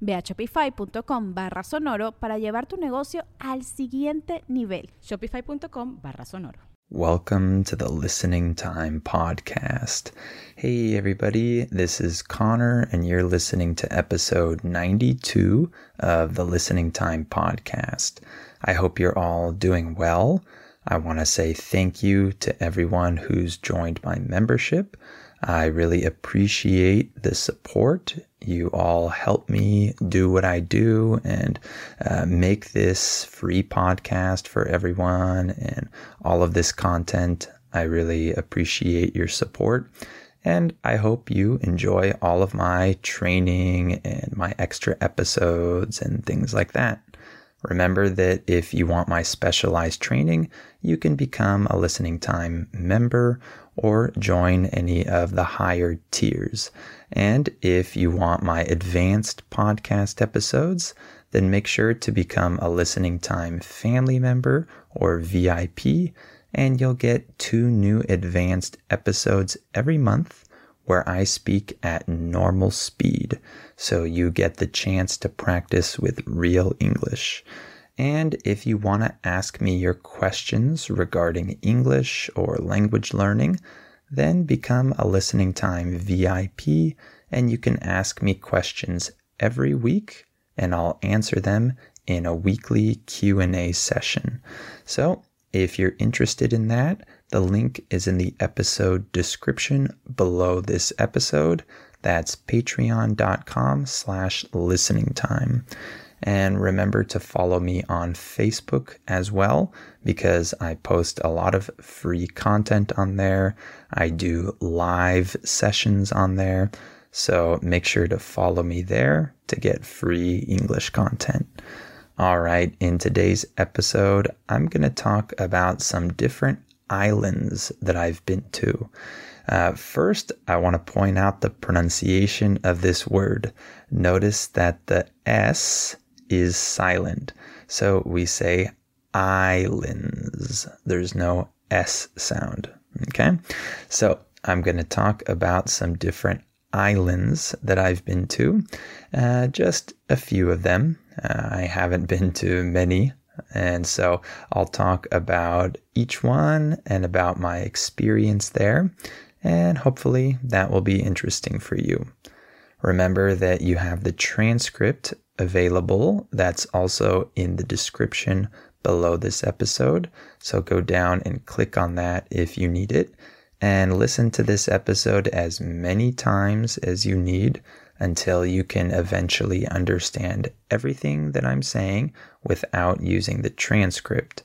Ve a shopify.com barra sonoro para llevar tu negocio al siguiente nivel. Shopify.com barra sonoro. Welcome to the Listening Time Podcast. Hey, everybody, this is Connor, and you're listening to episode 92 of the Listening Time Podcast. I hope you're all doing well. I want to say thank you to everyone who's joined my membership. I really appreciate the support. You all help me do what I do and uh, make this free podcast for everyone and all of this content. I really appreciate your support. And I hope you enjoy all of my training and my extra episodes and things like that. Remember that if you want my specialized training, you can become a listening time member or join any of the higher tiers. And if you want my advanced podcast episodes, then make sure to become a listening time family member or VIP, and you'll get two new advanced episodes every month where I speak at normal speed. So you get the chance to practice with real English. And if you want to ask me your questions regarding English or language learning, then become a listening time VIP and you can ask me questions every week and I'll answer them in a weekly Q&A session. So, if you're interested in that, the link is in the episode description below this episode. That's patreon.com slash listening time. And remember to follow me on Facebook as well, because I post a lot of free content on there. I do live sessions on there. So make sure to follow me there to get free English content. All right, in today's episode, I'm going to talk about some different islands that I've been to. Uh, first, I want to point out the pronunciation of this word. Notice that the S is silent. So we say islands. There's no S sound. Okay. So I'm going to talk about some different islands that I've been to, uh, just a few of them. Uh, I haven't been to many. And so I'll talk about each one and about my experience there. And hopefully that will be interesting for you. Remember that you have the transcript available. That's also in the description below this episode. So go down and click on that if you need it and listen to this episode as many times as you need until you can eventually understand everything that I'm saying without using the transcript.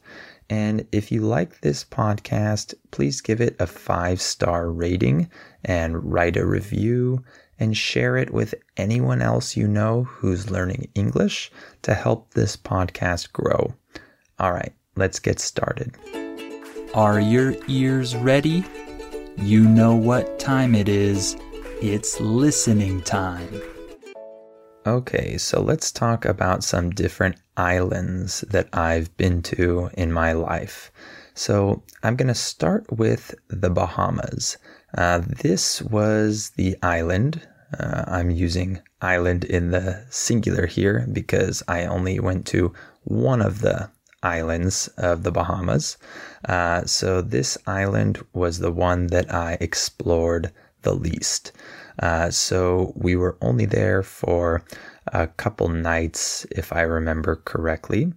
And if you like this podcast, please give it a five star rating and write a review and share it with anyone else you know who's learning English to help this podcast grow. All right, let's get started. Are your ears ready? You know what time it is. It's listening time. Okay, so let's talk about some different islands that I've been to in my life. So I'm going to start with the Bahamas. Uh, this was the island. Uh, I'm using island in the singular here because I only went to one of the islands of the Bahamas. Uh, so this island was the one that I explored the least. Uh, so we were only there for a couple nights, if I remember correctly.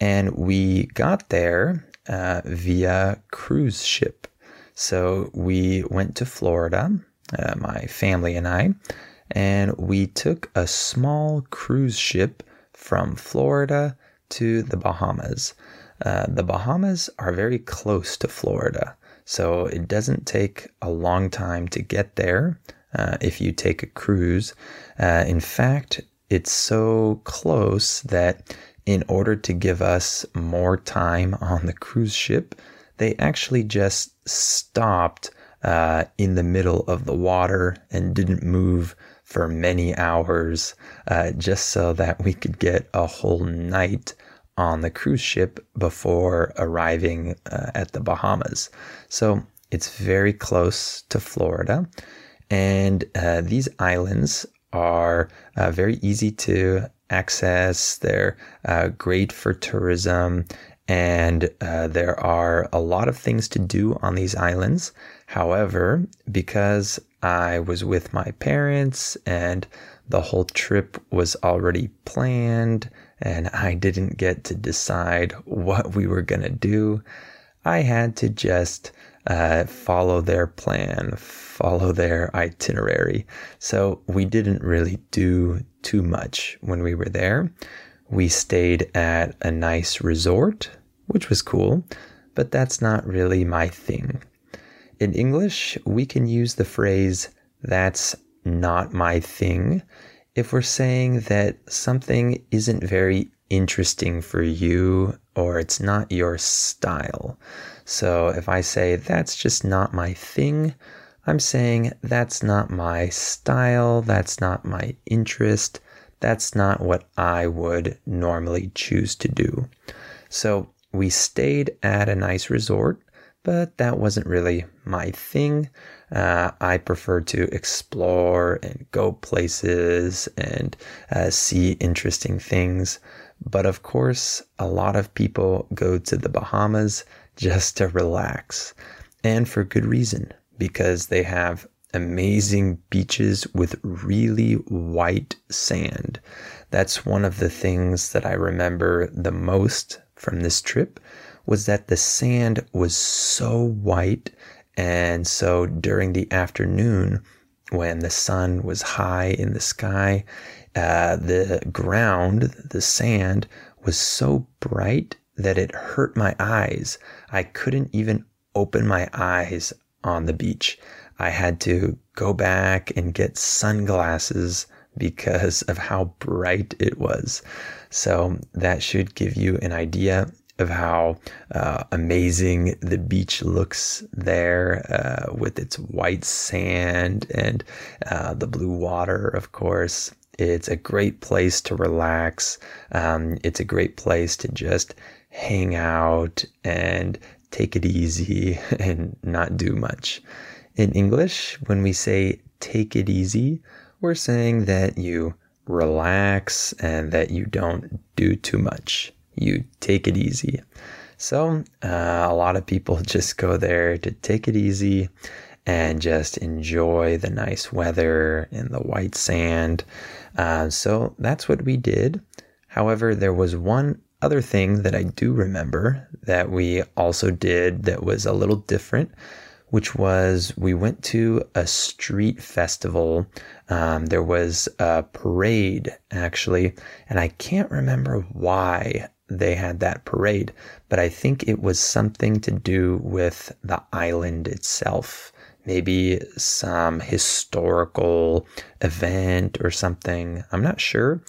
And we got there uh, via cruise ship. So we went to Florida, uh, my family and I, and we took a small cruise ship from Florida to the Bahamas. Uh, the Bahamas are very close to Florida, so it doesn't take a long time to get there uh, if you take a cruise. Uh, in fact, it's so close that in order to give us more time on the cruise ship, they actually just stopped uh, in the middle of the water and didn't move for many hours uh, just so that we could get a whole night on the cruise ship before arriving uh, at the Bahamas. So it's very close to Florida. And uh, these islands are uh, very easy to access. They're uh, great for tourism. And uh, there are a lot of things to do on these islands. However, because I was with my parents and the whole trip was already planned and I didn't get to decide what we were going to do. I had to just uh, follow their plan, follow their itinerary. So we didn't really do too much when we were there. We stayed at a nice resort, which was cool, but that's not really my thing. In English, we can use the phrase, that's not my thing if we're saying that something isn't very interesting for you or it's not your style. So if I say that's just not my thing, I'm saying that's not my style, that's not my interest, that's not what I would normally choose to do. So we stayed at a nice resort, but that wasn't really my thing. Uh, I prefer to explore and go places and uh, see interesting things. But of course, a lot of people go to the Bahamas just to relax, and for good reason, because they have amazing beaches with really white sand. That's one of the things that I remember the most from this trip was that the sand was so white and so during the afternoon, when the sun was high in the sky, uh, the ground, the sand, was so bright that it hurt my eyes. I couldn't even open my eyes on the beach. I had to go back and get sunglasses because of how bright it was. So that should give you an idea of how uh, amazing the beach looks there uh, with its white sand and uh, the blue water, of course. It's a great place to relax. Um, it's a great place to just hang out and take it easy and not do much. In English, when we say take it easy, we're saying that you relax and that you don't do too much you take it easy. So, uh, a lot of people just go there to take it easy and just enjoy the nice weather and the white sand. Uh, so, that's what we did. However, there was one other thing that I do remember that we also did that was a little different, which was we went to a street festival. Um, there was a parade actually, and I can't remember why they had that parade, but I think it was something to do with the island itself. Maybe some historical event or something. I'm not sure,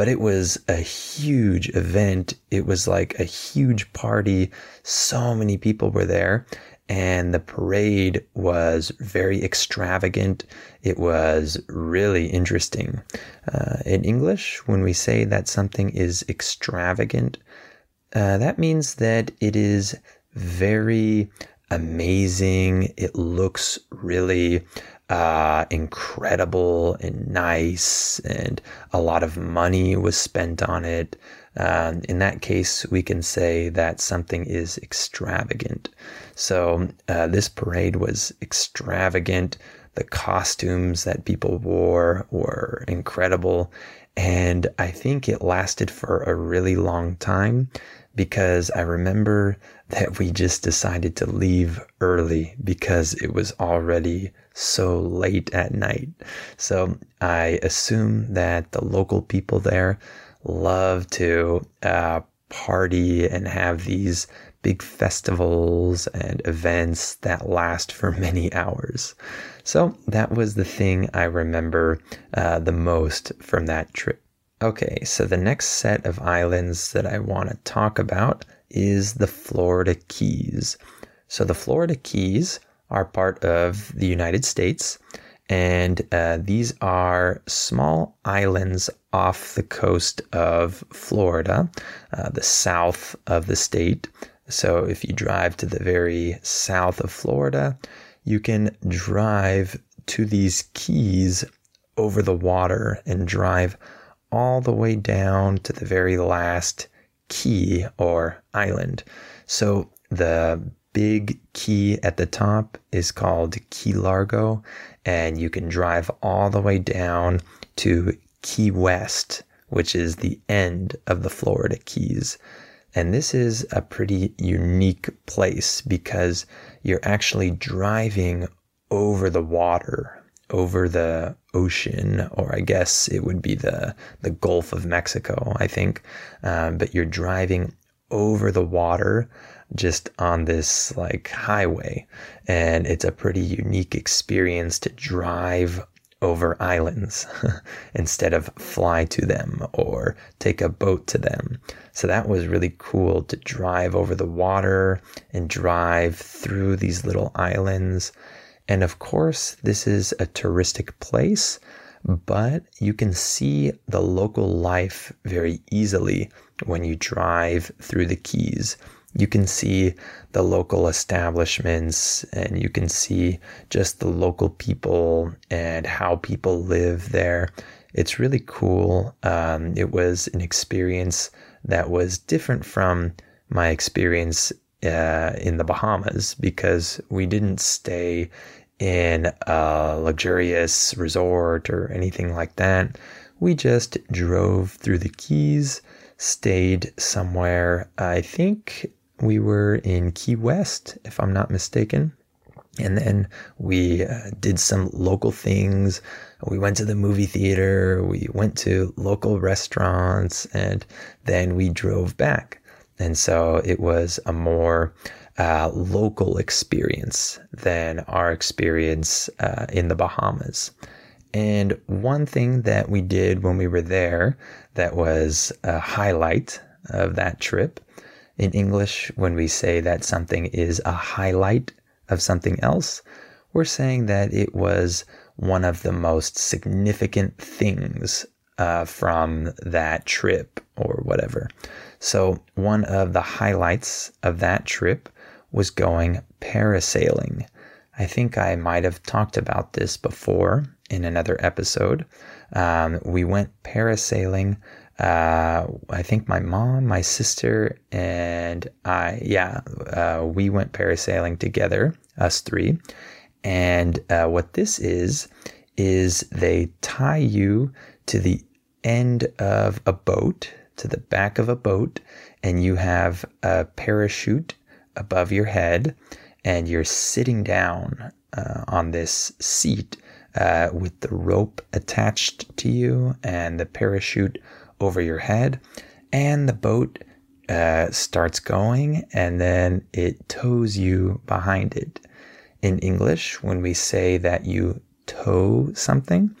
but it was a huge event. It was like a huge party. So many people were there and the parade was very extravagant. It was really interesting. Uh, in English, when we say that something is extravagant, uh, that means that it is very amazing. It looks really uh, incredible and nice, and a lot of money was spent on it. Um, in that case, we can say that something is extravagant. So, uh, this parade was extravagant. The costumes that people wore were incredible. And I think it lasted for a really long time because I remember that we just decided to leave early because it was already so late at night. So I assume that the local people there love to uh, party and have these big festivals and events that last for many hours. So that was the thing I remember uh, the most from that trip. Okay, so the next set of islands that I want to talk about is the Florida Keys. So the Florida Keys are part of the United States, and uh, these are small islands off the coast of Florida, uh, the south of the state. So if you drive to the very south of Florida, you can drive to these keys over the water and drive all the way down to the very last key or island. So the big key at the top is called Key Largo, and you can drive all the way down to Key West, which is the end of the Florida Keys. And this is a pretty unique place because you're actually driving over the water, over the ocean, or I guess it would be the, the Gulf of Mexico, I think. Um, but you're driving over the water just on this like highway. And it's a pretty unique experience to drive over islands instead of fly to them or take a boat to them. So that was really cool to drive over the water and drive through these little islands. And of course, this is a touristic place, but you can see the local life very easily when you drive through the Keys you can see the local establishments and you can see just the local people and how people live there. It's really cool. Um, it was an experience that was different from my experience uh, in the Bahamas because we didn't stay in a luxurious resort or anything like that. We just drove through the Keys, stayed somewhere, I think we were in Key West, if I'm not mistaken. And then we uh, did some local things. We went to the movie theater, we went to local restaurants, and then we drove back. And so it was a more uh, local experience than our experience uh, in the Bahamas. And one thing that we did when we were there that was a highlight of that trip in English, when we say that something is a highlight of something else, we're saying that it was one of the most significant things uh, from that trip or whatever. So, one of the highlights of that trip was going parasailing. I think I might have talked about this before in another episode. Um, we went parasailing uh, I think my mom, my sister, and I, yeah, uh, we went parasailing together, us three. And uh, what this is, is they tie you to the end of a boat, to the back of a boat, and you have a parachute above your head, and you're sitting down uh, on this seat uh, with the rope attached to you and the parachute over your head, and the boat uh, starts going, and then it tows you behind it. In English, when we say that you tow something,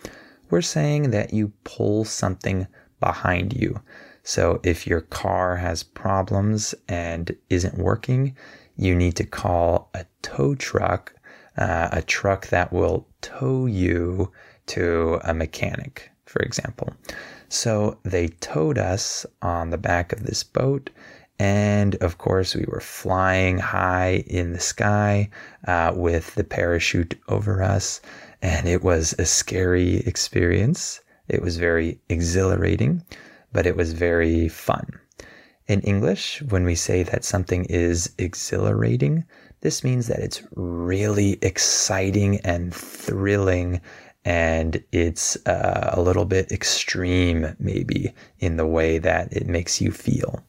we're saying that you pull something behind you. So if your car has problems and isn't working, you need to call a tow truck, uh, a truck that will tow you to a mechanic, for example. So they towed us on the back of this boat. And of course, we were flying high in the sky uh, with the parachute over us. And it was a scary experience. It was very exhilarating, but it was very fun. In English, when we say that something is exhilarating, this means that it's really exciting and thrilling and it's uh, a little bit extreme maybe in the way that it makes you feel.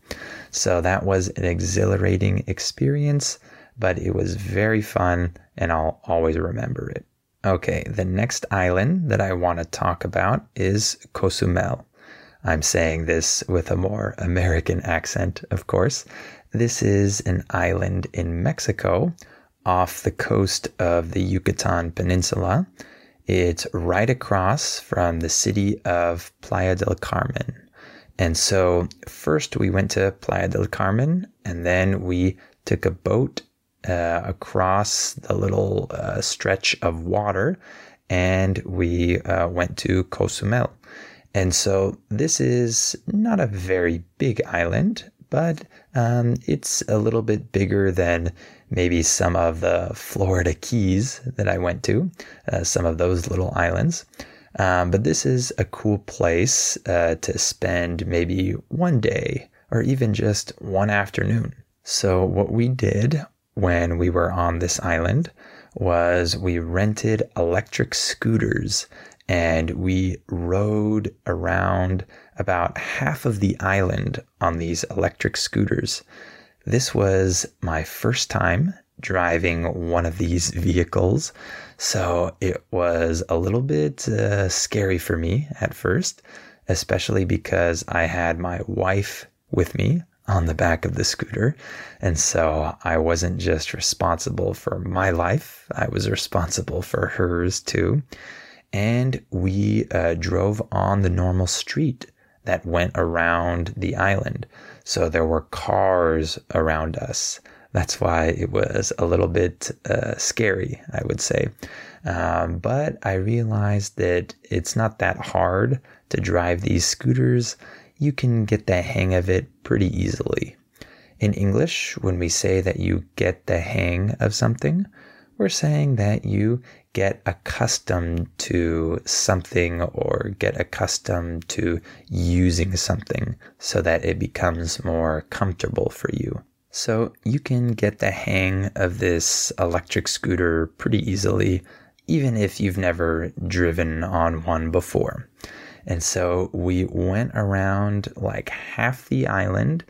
So that was an exhilarating experience, but it was very fun and I'll always remember it. Okay, the next island that I want to talk about is Cozumel. I'm saying this with a more American accent, of course. This is an island in Mexico off the coast of the Yucatan Peninsula. It's right across from the city of Playa del Carmen. And so, first we went to Playa del Carmen, and then we took a boat uh, across the little uh, stretch of water, and we uh, went to Cozumel. And so, this is not a very big island, but um, it's a little bit bigger than maybe some of the Florida Keys that I went to, uh, some of those little islands. Um, but this is a cool place uh, to spend maybe one day or even just one afternoon. So, what we did when we were on this island was we rented electric scooters and we rode around about half of the island on these electric scooters. This was my first time driving one of these vehicles, so it was a little bit uh, scary for me at first, especially because I had my wife with me on the back of the scooter. And so I wasn't just responsible for my life, I was responsible for hers too. And we uh, drove on the normal street that went around the island. So there were cars around us. That's why it was a little bit uh, scary, I would say. Um, but I realized that it's not that hard to drive these scooters. You can get the hang of it pretty easily. In English, when we say that you get the hang of something, we're saying that you get accustomed to something or get accustomed to using something so that it becomes more comfortable for you. So you can get the hang of this electric scooter pretty easily, even if you've never driven on one before. And so we went around like half the island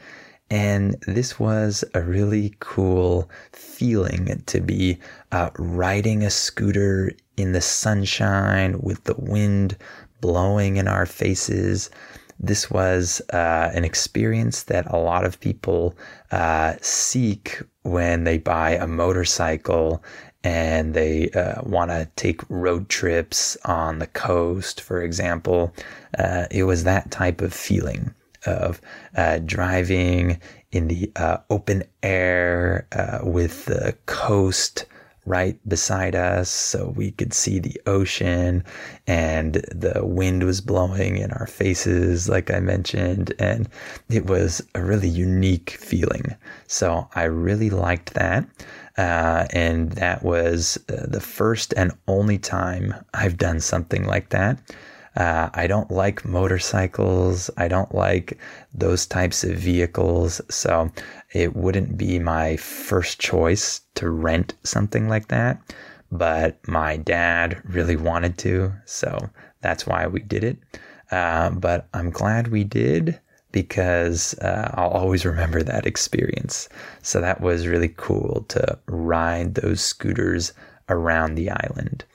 and this was a really cool feeling to be uh, riding a scooter in the sunshine with the wind blowing in our faces. This was uh, an experience that a lot of people uh, seek when they buy a motorcycle and they uh, want to take road trips on the coast, for example. Uh, it was that type of feeling of uh, driving in the uh, open air uh, with the coast right beside us so we could see the ocean and the wind was blowing in our faces like i mentioned and it was a really unique feeling. So i really liked that uh, and that was uh, the first and only time i've done something like that uh, I don't like motorcycles. I don't like those types of vehicles. So it wouldn't be my first choice to rent something like that. But my dad really wanted to. So that's why we did it. Uh, but I'm glad we did because uh, I'll always remember that experience. So that was really cool to ride those scooters around the island.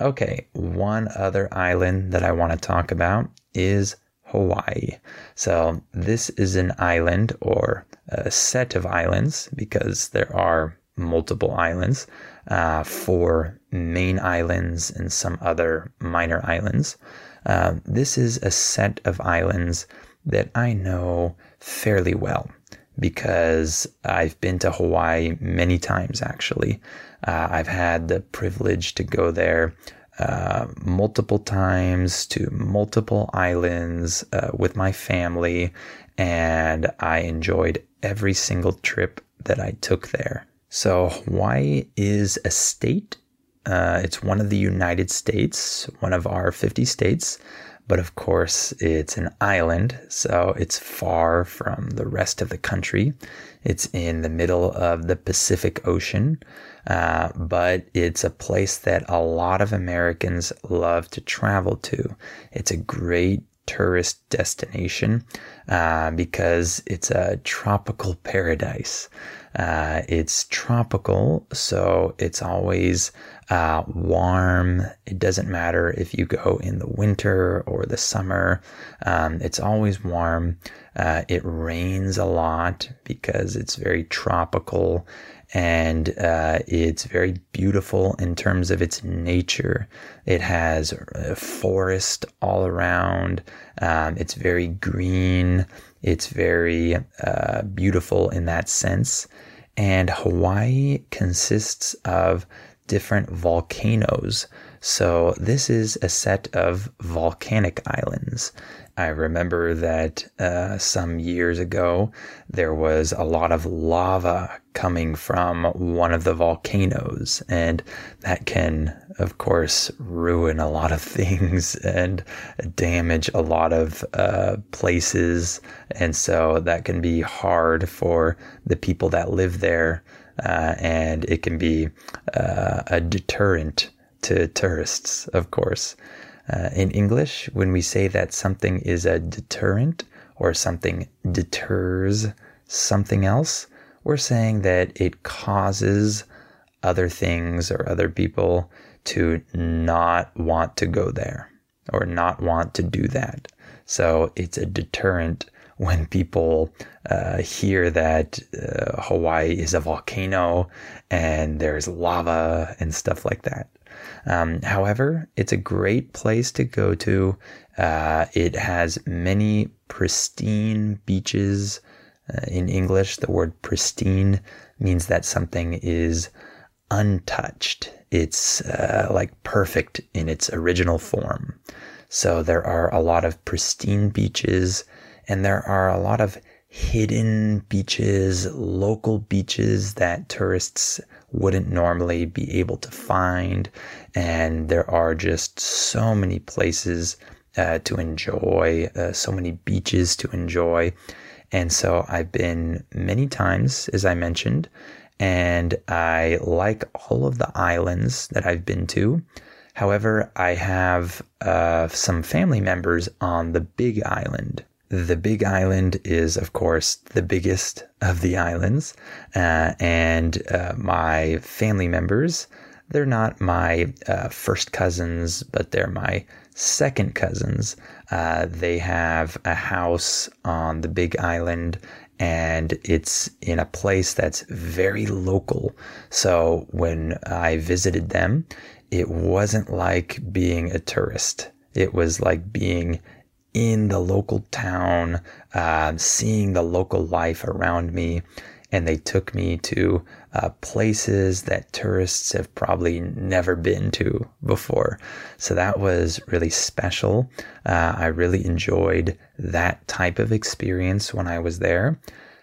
Okay, one other island that I want to talk about is Hawaii. So, this is an island or a set of islands because there are multiple islands, uh, four main islands and some other minor islands. Uh, this is a set of islands that I know fairly well because I've been to Hawaii many times actually. Uh, I've had the privilege to go there uh, multiple times to multiple islands uh, with my family, and I enjoyed every single trip that I took there. So, Hawaii is a state. Uh, it's one of the United States, one of our 50 states. But of course, it's an island, so it's far from the rest of the country. It's in the middle of the Pacific Ocean, uh, but it's a place that a lot of Americans love to travel to. It's a great tourist destination uh, because it's a tropical paradise. Uh, it's tropical, so it's always uh, warm. It doesn't matter if you go in the winter or the summer, um, it's always warm. Uh, it rains a lot because it's very tropical and uh, it's very beautiful in terms of its nature. It has forest all around. Um, it's very green. It's very uh, beautiful in that sense. And Hawaii consists of different volcanoes. So this is a set of volcanic islands. I remember that uh, some years ago there was a lot of lava coming from one of the volcanoes, and that can, of course, ruin a lot of things and damage a lot of uh, places. And so that can be hard for the people that live there, uh, and it can be uh, a deterrent to tourists, of course. Uh, in English, when we say that something is a deterrent or something deters something else, we're saying that it causes other things or other people to not want to go there or not want to do that. So it's a deterrent when people uh, hear that uh, Hawaii is a volcano and there's lava and stuff like that. Um, however, it's a great place to go to. Uh, it has many pristine beaches. Uh, in English, the word pristine means that something is untouched. It's uh, like perfect in its original form. So there are a lot of pristine beaches and there are a lot of hidden beaches, local beaches that tourists wouldn't normally be able to find. And there are just so many places uh, to enjoy, uh, so many beaches to enjoy. And so I've been many times, as I mentioned, and I like all of the islands that I've been to. However, I have uh, some family members on the Big Island. The Big Island is, of course, the biggest of the islands, uh, and uh, my family members, they're not my uh, first cousins, but they're my second cousins. Uh, they have a house on the Big Island, and it's in a place that's very local. So when I visited them, it wasn't like being a tourist. It was like being in the local town, uh, seeing the local life around me. And they took me to uh, places that tourists have probably never been to before. So that was really special. Uh, I really enjoyed that type of experience when I was there.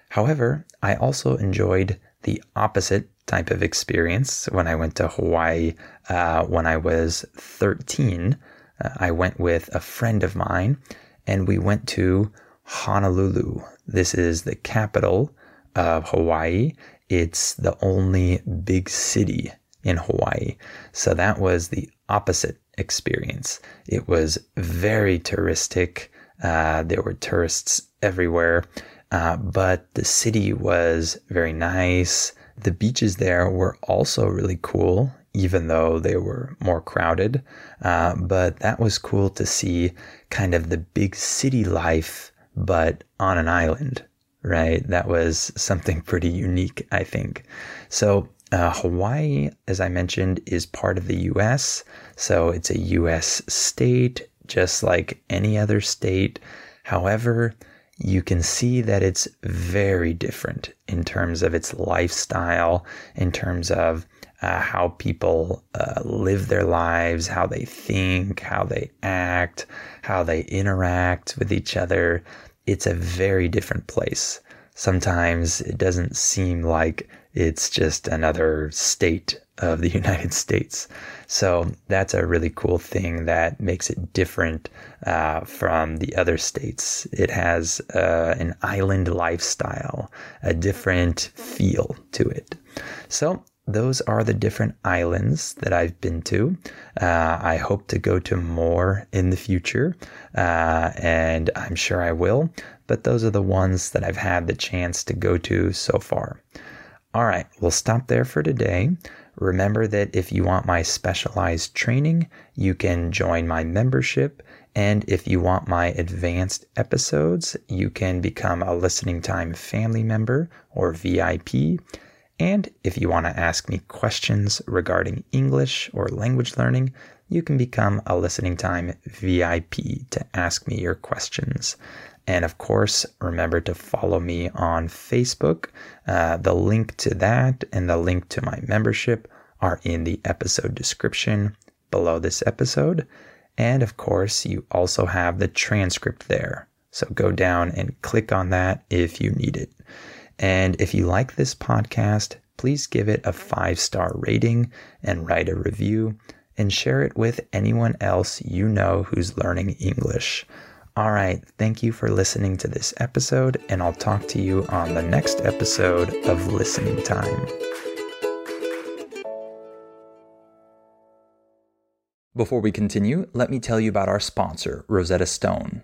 However, I also enjoyed the opposite type of experience when I went to Hawaii uh, when I was 13. Uh, I went with a friend of mine and we went to Honolulu. This is the capital of Hawaii. It's the only big city in Hawaii. So that was the opposite experience. It was very touristic. Uh, there were tourists everywhere, uh, but the city was very nice. The beaches there were also really cool even though they were more crowded. Uh, but that was cool to see kind of the big city life, but on an island, right? That was something pretty unique, I think. So, uh, Hawaii, as I mentioned, is part of the US. So, it's a US state, just like any other state. However, you can see that it's very different in terms of its lifestyle, in terms of uh, how people uh, live their lives, how they think, how they act, how they interact with each other. It's a very different place. Sometimes it doesn't seem like it's just another state of the United States. So that's a really cool thing that makes it different uh, from the other states. It has uh, an island lifestyle, a different feel to it. So those are the different islands that I've been to. Uh, I hope to go to more in the future, uh, and I'm sure I will, but those are the ones that I've had the chance to go to so far. All right, we'll stop there for today. Remember that if you want my specialized training, you can join my membership. And if you want my advanced episodes, you can become a listening time family member or VIP. And if you want to ask me questions regarding English or language learning, you can become a listening time VIP to ask me your questions. And of course, remember to follow me on Facebook. Uh, the link to that and the link to my membership are in the episode description below this episode. And of course, you also have the transcript there. So go down and click on that if you need it. And if you like this podcast, please give it a five star rating and write a review and share it with anyone else you know who's learning English. All right, thank you for listening to this episode, and I'll talk to you on the next episode of Listening Time. Before we continue, let me tell you about our sponsor, Rosetta Stone.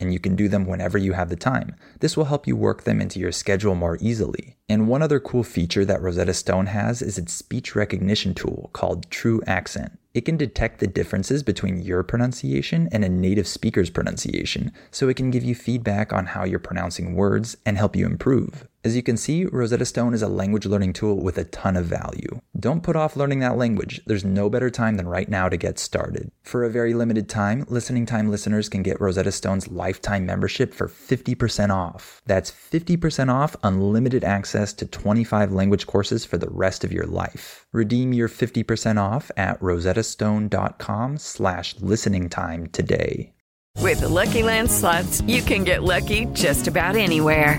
and you can do them whenever you have the time. This will help you work them into your schedule more easily. And one other cool feature that Rosetta Stone has is its speech recognition tool called TruAccent. It can detect the differences between your pronunciation and a native speaker's pronunciation, so it can give you feedback on how you're pronouncing words and help you improve. As you can see, Rosetta Stone is a language learning tool with a ton of value. Don't put off learning that language. There's no better time than right now to get started. For a very limited time, Listening Time listeners can get Rosetta Stone's lifetime membership for 50% off. That's 50% off unlimited access to 25 language courses for the rest of your life. Redeem your 50% off at rosettastone.com slash listening time today. With the Lucky Land slots, you can get lucky just about anywhere.